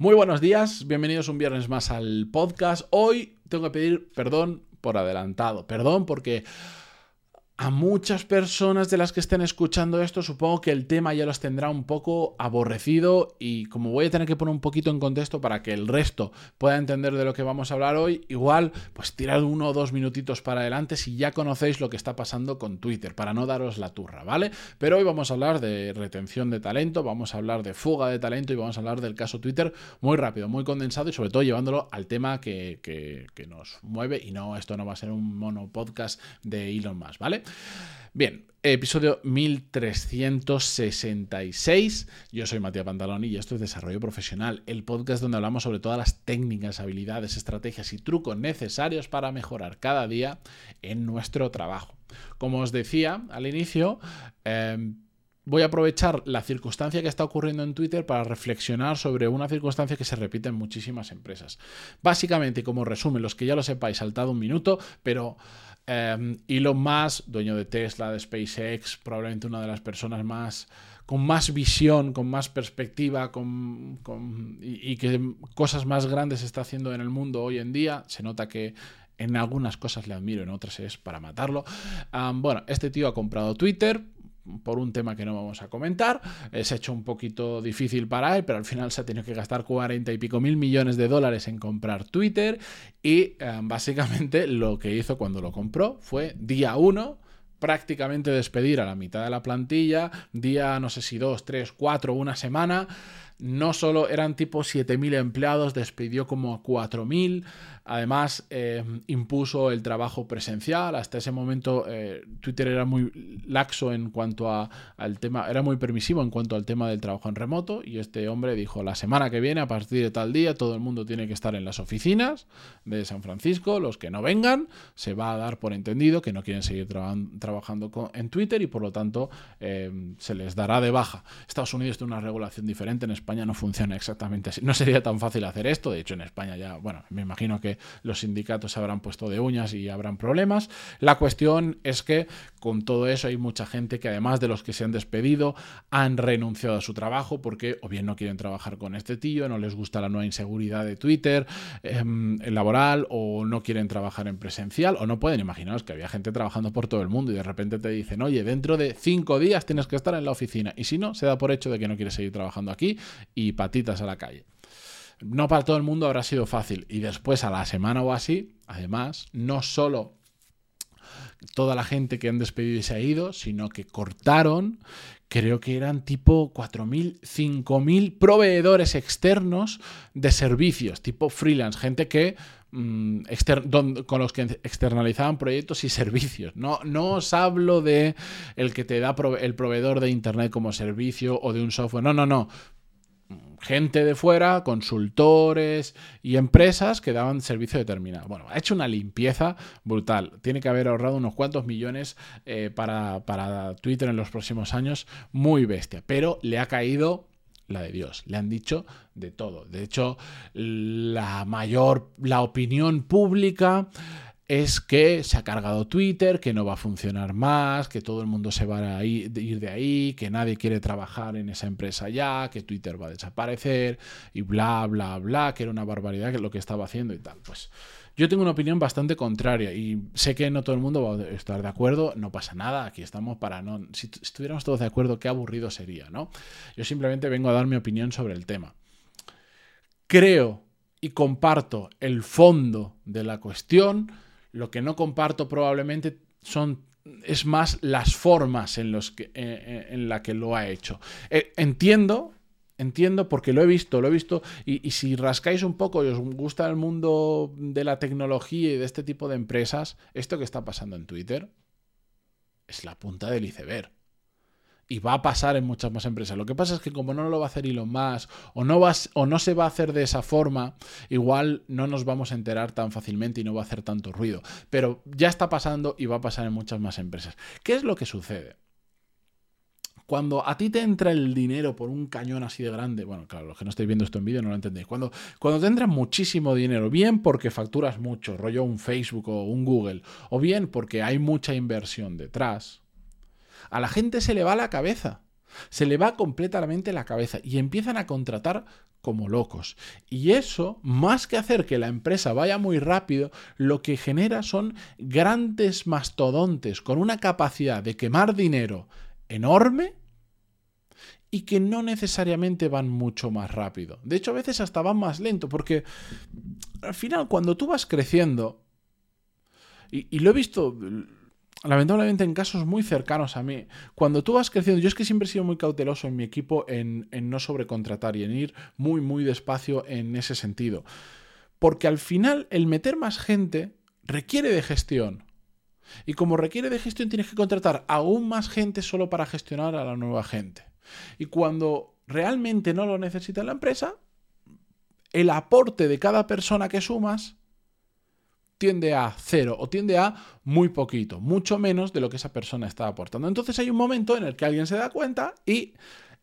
Muy buenos días, bienvenidos un viernes más al podcast. Hoy tengo que pedir perdón por adelantado, perdón porque a muchas personas de las que estén escuchando esto, supongo que el tema ya los tendrá un poco aborrecido y como voy a tener que poner un poquito en contexto para que el resto pueda entender de lo que vamos a hablar hoy, igual pues tirad uno o dos minutitos para adelante si ya conocéis lo que está pasando con Twitter, para no daros la turra, ¿vale? Pero hoy vamos a hablar de retención de talento, vamos a hablar de fuga de talento y vamos a hablar del caso Twitter muy rápido, muy condensado y sobre todo llevándolo al tema que, nos mueve y no, esto no va a ser un mono podcast de Elon Musk, ¿vale? Bien, episodio 1366. Yo soy Matías Pantaloni y esto es Desarrollo Profesional, el podcast donde hablamos sobre todas las técnicas, habilidades, estrategias y trucos necesarios para mejorar cada día en nuestro trabajo. Como os decía al inicio, eh, voy a aprovechar la circunstancia que está ocurriendo en Twitter para reflexionar sobre una circunstancia que se repite en muchísimas empresas. Básicamente, como resumen, los que ya lo sepáis, saltado un minuto, pero Um, Elon Musk, dueño de Tesla, de SpaceX, probablemente una de las personas más con más visión, con más perspectiva, con, y, que cosas más grandes está haciendo en el mundo hoy en día. Se nota que en algunas cosas le admiro, en otras es para matarlo. Bueno, este tío ha comprado Twitter, por un tema que no vamos a comentar. Es hecho un poquito difícil para él, pero al final se ha tenido que gastar 40 y pico mil millones de dólares en comprar Twitter y eh, básicamente lo que hizo cuando lo compró fue día 1 prácticamente despedir a la mitad de la plantilla, día no sé si dos, tres, cuatro, una semana. No solo eran tipo 7.000 empleados, despidió como a 4.000. Además, eh, impuso el trabajo presencial. Hasta ese momento eh, Twitter era muy laxo en cuanto a, al tema, era muy permisivo en cuanto al tema del trabajo en remoto. Y este hombre dijo, la semana que viene, a partir de tal día, todo el mundo tiene que estar en las oficinas de San Francisco. Los que no vengan, se va a dar por entendido que no quieren seguir traba trabajando en Twitter y por lo tanto eh, se les dará de baja. Estados Unidos tiene una regulación diferente. En España no funciona exactamente así. No sería tan fácil hacer esto. De hecho, en España ya, bueno, me imagino que los sindicatos se habrán puesto de uñas y habrán problemas. La cuestión es que con todo eso hay mucha gente que además de los que se han despedido han renunciado a su trabajo porque o bien no quieren trabajar con este tío, no les gusta la nueva inseguridad de Twitter eh, laboral o no quieren trabajar en presencial o no pueden. Imaginaos que había gente trabajando por todo el mundo y de repente te dicen, oye, dentro de cinco días tienes que estar en la oficina y si no, se da por hecho de que no quieres seguir trabajando aquí y patitas a la calle no para todo el mundo habrá sido fácil. Y después, a la semana o así, además, no solo toda la gente que han despedido y se ha ido, sino que cortaron, creo que eran tipo 4.000, 5.000 proveedores externos de servicios, tipo freelance, gente que mm, con los que externalizaban proyectos y servicios. No, no os hablo de el que te da el proveedor de internet como servicio o de un software. No, no, no gente de fuera, consultores y empresas que daban servicio determinado. Bueno, ha hecho una limpieza brutal. Tiene que haber ahorrado unos cuantos millones eh, para, para Twitter en los próximos años. Muy bestia. Pero le ha caído la de Dios. Le han dicho de todo. De hecho, la mayor, la opinión pública es que se ha cargado Twitter, que no va a funcionar más, que todo el mundo se va a ir de ahí, que nadie quiere trabajar en esa empresa ya, que Twitter va a desaparecer y bla, bla, bla, que era una barbaridad lo que estaba haciendo y tal. Pues yo tengo una opinión bastante contraria y sé que no todo el mundo va a estar de acuerdo, no pasa nada, aquí estamos para no... Si estuviéramos todos de acuerdo, qué aburrido sería, ¿no? Yo simplemente vengo a dar mi opinión sobre el tema. Creo y comparto el fondo de la cuestión, lo que no comparto probablemente son es más las formas en, los que, eh, eh en la que lo ha hecho. Eh, entiendo, entiendo porque lo he visto, lo he visto, y, y, si rascáis un poco y os gusta el mundo de la tecnología y de este tipo de empresas, esto que está pasando en Twitter es la punta del iceberg y va a pasar en muchas más empresas. Lo que pasa es que como no lo va a hacer Elon Musk o no, o no se va a hacer de esa forma, igual no nos vamos a enterar tan fácilmente y no va a hacer tanto ruido. Pero ya está pasando y va a pasar en muchas más empresas. ¿Qué es lo que sucede? Cuando a ti te entra el dinero por un cañón así de grande, bueno, claro, los que no estáis viendo esto en vídeo no lo entendéis. Cuando, cuando te entra muchísimo dinero, bien porque facturas mucho, rollo un Facebook o un Google, o bien porque hay mucha inversión detrás, a la gente se le va la cabeza. Se le va completamente la cabeza y empiezan a contratar como locos. Y eso, más que hacer que la empresa vaya muy rápido, lo que genera son grandes mastodontes con una capacidad de quemar dinero enorme y que no necesariamente van mucho más rápido. De hecho, a veces hasta van más lento, porque al final, cuando tú vas creciendo, y, lo he visto lamentablemente en casos muy cercanos a mí, cuando tú vas creciendo, yo es que siempre he sido muy cauteloso en mi equipo en, en no sobrecontratar y en ir muy, muy despacio en ese sentido. Porque al final el meter más gente requiere de gestión. Y como requiere de gestión, tienes que contratar aún más gente solo para gestionar a la nueva gente. Y cuando realmente no lo necesita la empresa, el aporte de cada persona que sumas tiende a cero o tiende a muy poquito, mucho menos de lo que esa persona está aportando. Entonces hay un momento en el que alguien se da cuenta y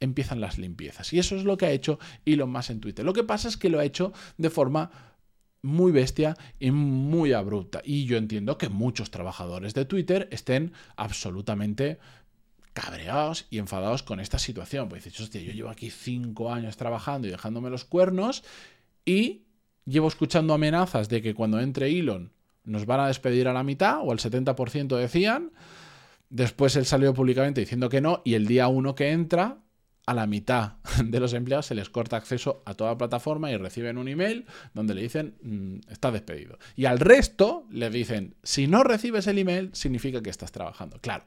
empiezan las limpiezas. Y eso es lo que ha hecho Elon Musk en Twitter. Lo que pasa es que lo ha hecho de forma muy bestia y muy abrupta. Y yo entiendo que muchos trabajadores de Twitter estén absolutamente cabreados y enfadados con esta situación. Pues dices, hostia, yo llevo aquí cinco años trabajando y dejándome los cuernos y llevo escuchando amenazas de que cuando entre Elon nos van a despedir a la mitad o al 70% decían. Después él salió públicamente diciendo que no y el día uno que entra, a la mitad de los empleados se les corta acceso a toda la plataforma y reciben un email donde le dicen mm, está despedido. Y al resto le dicen si no recibes el email significa que estás trabajando. Claro.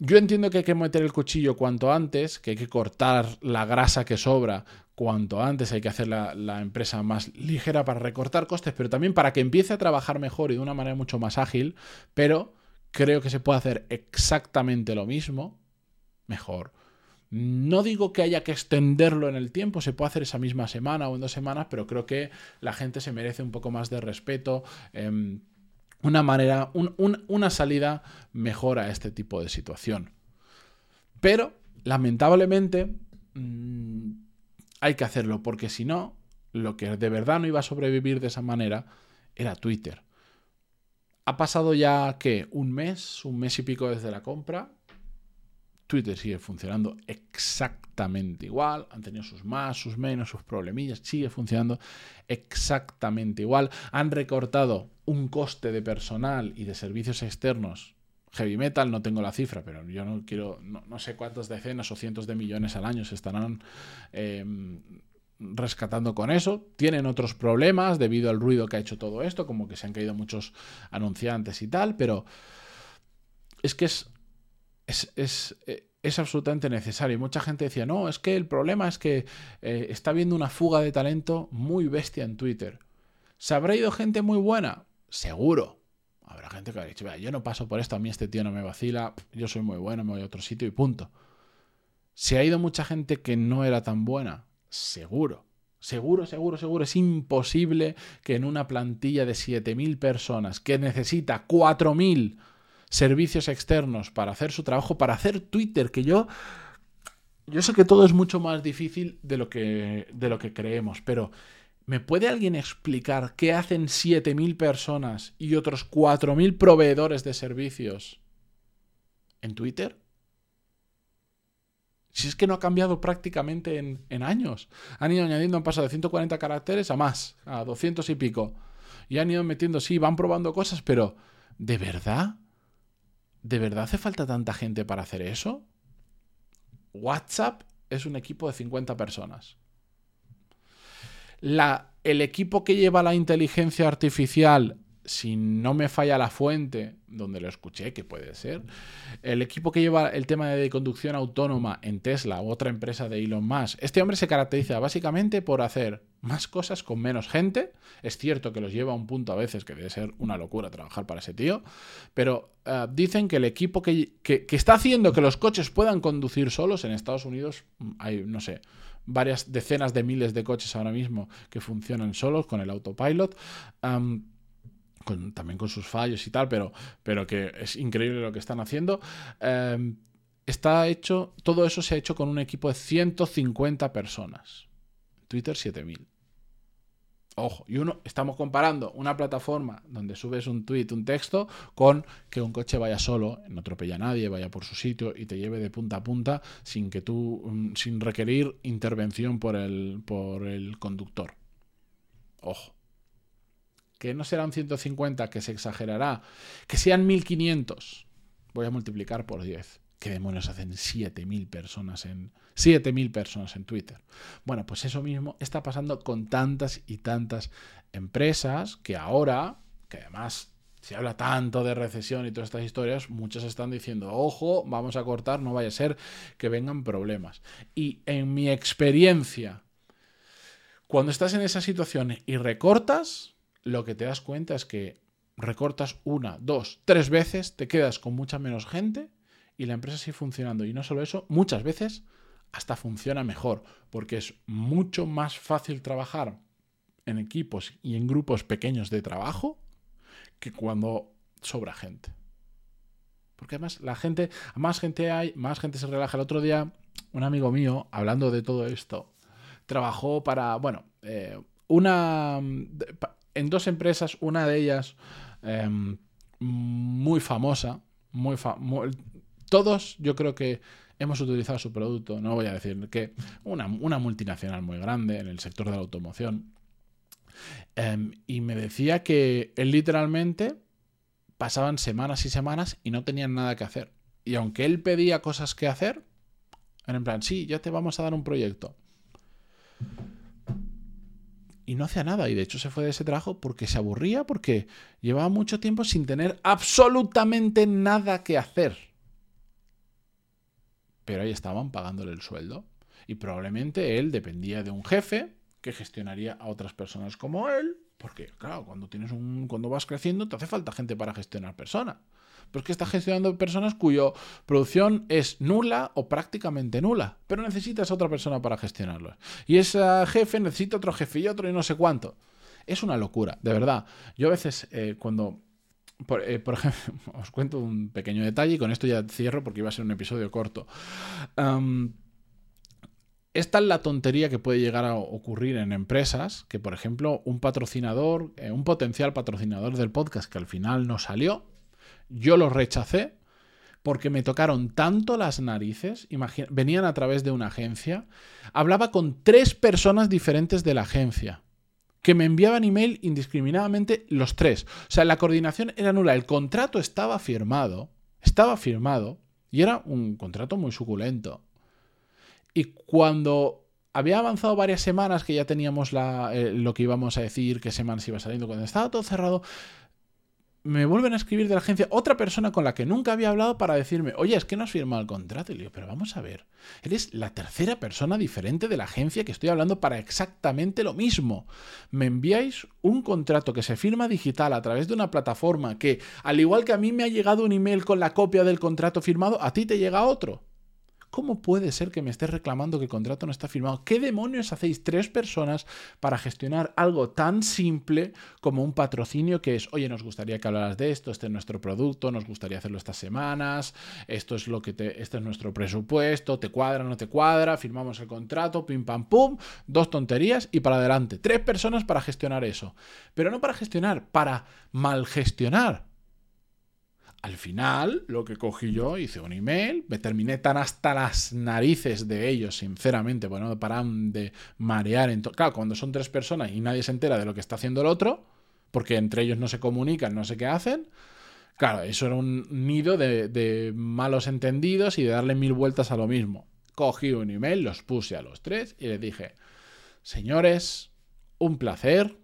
Yo entiendo que hay que meter el cuchillo cuanto antes, que hay que cortar la grasa que sobra cuanto antes, hay que hacer la, empresa más ligera para recortar costes, pero también para que empiece a trabajar mejor y de una manera mucho más ágil, pero creo que se puede hacer exactamente lo mismo, mejor. No digo que haya que extenderlo en el tiempo, se puede hacer esa misma semana o en dos semanas, pero creo que la gente se merece un poco más de respeto. Em, una manera, una salida mejor a este tipo de situación. Pero, lamentablemente, hay que hacerlo, porque si no, lo que de verdad no iba a sobrevivir de esa manera era Twitter. Ha pasado ya, ¿qué? Un mes, un mes y pico desde la compra. Twitter sigue funcionando exactamente igual. Han tenido sus más, sus menos, sus problemillas. Sigue funcionando exactamente igual. Han recortado un coste de personal y de servicios externos. Heavy metal, no tengo la cifra, pero yo no quiero, no, sé cuántas decenas o cientos de millones al año se estarán em, rescatando con eso. Tienen otros problemas debido al ruido que ha hecho todo esto, como que se han caído muchos anunciantes y tal, pero es que es es, eh, es, absolutamente necesario. Y mucha gente decía, no, es que el problema es que eh, está habiendo una fuga de talento muy bestia en Twitter. ¿Se habrá ido gente muy buena? Seguro. Habrá gente que ha dicho, yo no paso por esto, a mí este tío no me vacila, yo soy muy bueno, me voy a otro sitio y punto. ¿Se ha ido mucha gente que no era tan buena? Seguro. Seguro, seguro, seguro. Es imposible que en una plantilla de 7.000 personas que necesita 4.000 servicios externos para hacer su trabajo, para hacer Twitter, que yo... Yo sé que todo es mucho más difícil de lo que, de lo que creemos, pero ¿me puede alguien explicar qué hacen 7.000 personas y otros 4.000 proveedores de servicios en Twitter? Si es que no ha cambiado prácticamente en, años. Han ido añadiendo, han pasado de 140 caracteres a más, a 200 y pico. Y han ido metiendo, sí, van probando cosas, pero ¿de verdad? ¿De verdad hace falta tanta gente para hacer eso? WhatsApp es un equipo de 50 personas. La, el equipo que lleva la inteligencia artificial si no me falla la fuente, donde lo escuché, que puede ser, el equipo que lleva el tema de conducción autónoma en Tesla, otra empresa de Elon Musk, este hombre se caracteriza básicamente por hacer más cosas con menos gente. Es cierto que los lleva a un punto a veces que debe ser una locura trabajar para ese tío, pero eh, dicen que el equipo que, que está haciendo que los coches puedan conducir solos en Estados Unidos, mm, hay, no sé, varias decenas de miles de coches ahora mismo que funcionan solos con el autopilot también con sus fallos y tal, pero, que es increíble lo que están haciendo. Em, está hecho, todo eso se ha hecho con un equipo de 150 personas. Twitter 7000. Ojo, y uno, estamos comparando una plataforma donde subes un tweet, un texto, con que un coche vaya solo, no atropella a nadie, vaya por su sitio y te lleve de punta a punta sin que tú, mm, sin requerir intervención por el, por el conductor. Ojo. Que no serán 150, que se exagerará. Que sean 1500. Voy a multiplicar por 10. ¿Qué demonios hacen 7.000 personas en 7.000 personas en Twitter? Bueno, pues eso mismo está pasando con tantas y tantas empresas que ahora, que además se habla tanto de recesión y todas estas historias, muchas están diciendo, ojo, vamos a cortar, no vaya a ser que vengan problemas. Y en mi experiencia, cuando estás en esa situación y recortas, lo que te das cuenta es que recortas una, dos, tres veces, te quedas con mucha menos gente y la empresa sigue funcionando. Y no solo eso, muchas veces hasta funciona mejor, porque es mucho más fácil trabajar en equipos y en grupos pequeños de trabajo que cuando sobra gente. Porque además la gente, más gente hay, más gente se relaja. El otro día, un amigo mío, hablando de todo esto, trabajó para, bueno, eh, una, en dos empresas, una de ellas em, muy famosa, muy, muy, todos yo creo que hemos utilizado su producto, no voy a decir que una, multinacional muy grande en el sector de la automoción. Em, y me decía que él literalmente pasaban semanas y semanas y no tenían nada que hacer. Y aunque él pedía cosas que hacer, en plan, sí, ya te vamos a dar un proyecto. Y no hacía nada. Y de hecho se fue de ese trabajo porque se aburría, porque llevaba mucho tiempo sin tener absolutamente nada que hacer pero ahí estaban pagándole el sueldo. Y probablemente él dependía de un jefe que gestionaría a otras personas como él, porque claro, cuando tienes un cuando vas creciendo te hace falta gente para gestionar personas. Pero es que estás gestionando personas cuya producción es nula o prácticamente nula, pero necesitas a otra persona para gestionarlo. Y ese jefe necesita otro jefe y otro y no sé cuánto. Es una locura, de verdad. Yo a veces eh, cuando eh, por, ejemplo, os cuento un pequeño detalle y con esto ya cierro porque iba a ser un episodio corto. esta es la tontería que puede llegar a ocurrir en empresas que, por ejemplo, un patrocinador, eh, un potencial patrocinador del podcast que al final no salió, yo lo rechacé porque me tocaron tanto las narices, venían a través de una agencia, hablaba con tres personas diferentes de la agencia que me enviaban email indiscriminadamente los tres. O sea, la coordinación era nula. El contrato estaba firmado, estaba firmado, y era un contrato muy suculento. Y cuando había avanzado varias semanas, que ya teníamos la, eh, lo que íbamos a decir, qué semanas iba saliendo, cuando estaba todo cerrado, me vuelven a escribir de la agencia otra persona con la que nunca había hablado para decirme, oye, es que no has firmado el contrato. Y le digo, pero vamos a ver, eres la tercera persona diferente de la agencia que estoy hablando para exactamente lo mismo. Me enviáis un contrato que se firma digital a través de una plataforma que, al igual que a mí me ha llegado un email con la copia del contrato firmado, a ti te llega otro. ¿Cómo puede ser que me estés reclamando que el contrato no está firmado? ¿Qué demonios hacéis tres personas para gestionar algo tan simple como un patrocinio que es, oye, nos gustaría que hablaras de esto, este es nuestro producto, nos gustaría hacerlo estas semanas, esto es lo que te, este es nuestro presupuesto, te cuadra, no te cuadra, firmamos el contrato, pim pam pum, dos tonterías y para adelante. Tres personas para gestionar eso. Pero no para gestionar, para mal gestionar. Al final, lo que cogí yo, hice un email, me terminé tan hasta las narices de ellos, sinceramente, bueno, no paran de marear. En claro, cuando son tres personas y nadie se entera de lo que está haciendo el otro, porque entre ellos no se comunican, no sé qué hacen, claro, eso era un nido de, de malos entendidos y de darle mil vueltas a lo mismo. Cogí un email, los puse a los tres y les dije, señores, un placer,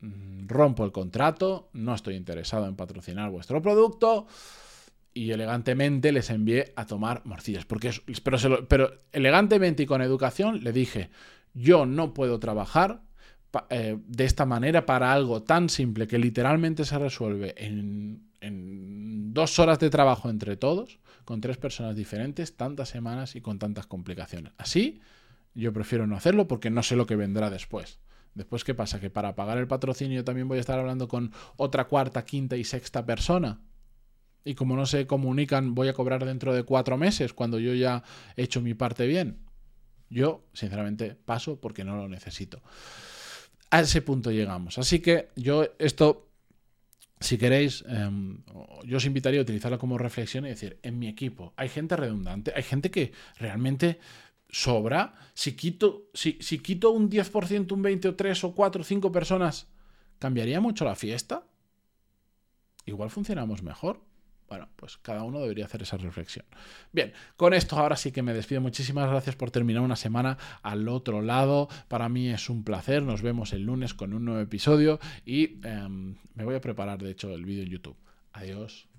rompo el contrato, no estoy interesado en patrocinar vuestro producto y elegantemente les envié a tomar morcillas. Porque pero, pero, elegantemente y con educación le dije, yo no puedo trabajar eh, de esta manera para algo tan simple que literalmente se resuelve en dos horas de trabajo entre todos, con tres personas diferentes, tantas semanas y con tantas complicaciones. Así, yo prefiero no hacerlo porque no sé lo que vendrá después. Después, ¿qué pasa? Que para pagar el patrocinio también voy a estar hablando con otra cuarta, quinta y sexta persona. Y como no se comunican, voy a cobrar dentro de cuatro meses cuando yo ya he hecho mi parte bien. Yo, sinceramente, paso porque no lo necesito. a ese punto llegamos. Así que yo esto, si queréis, em, yo os invitaría a utilizarlo como reflexión y decir, en mi equipo hay gente redundante, hay gente que realmente sobra. Si quito, si, si quito un 10%, un 20 o 3 o 4 o 5 personas, ¿cambiaría mucho la fiesta? Igual funcionamos mejor. Bueno, pues cada uno debería hacer esa reflexión. Bien, con esto ahora sí que me despido. Muchísimas gracias por terminar una semana al otro lado. Para mí es un placer. Nos vemos el lunes con un nuevo episodio y em, me voy a preparar, de hecho, el vídeo en YouTube. Adiós.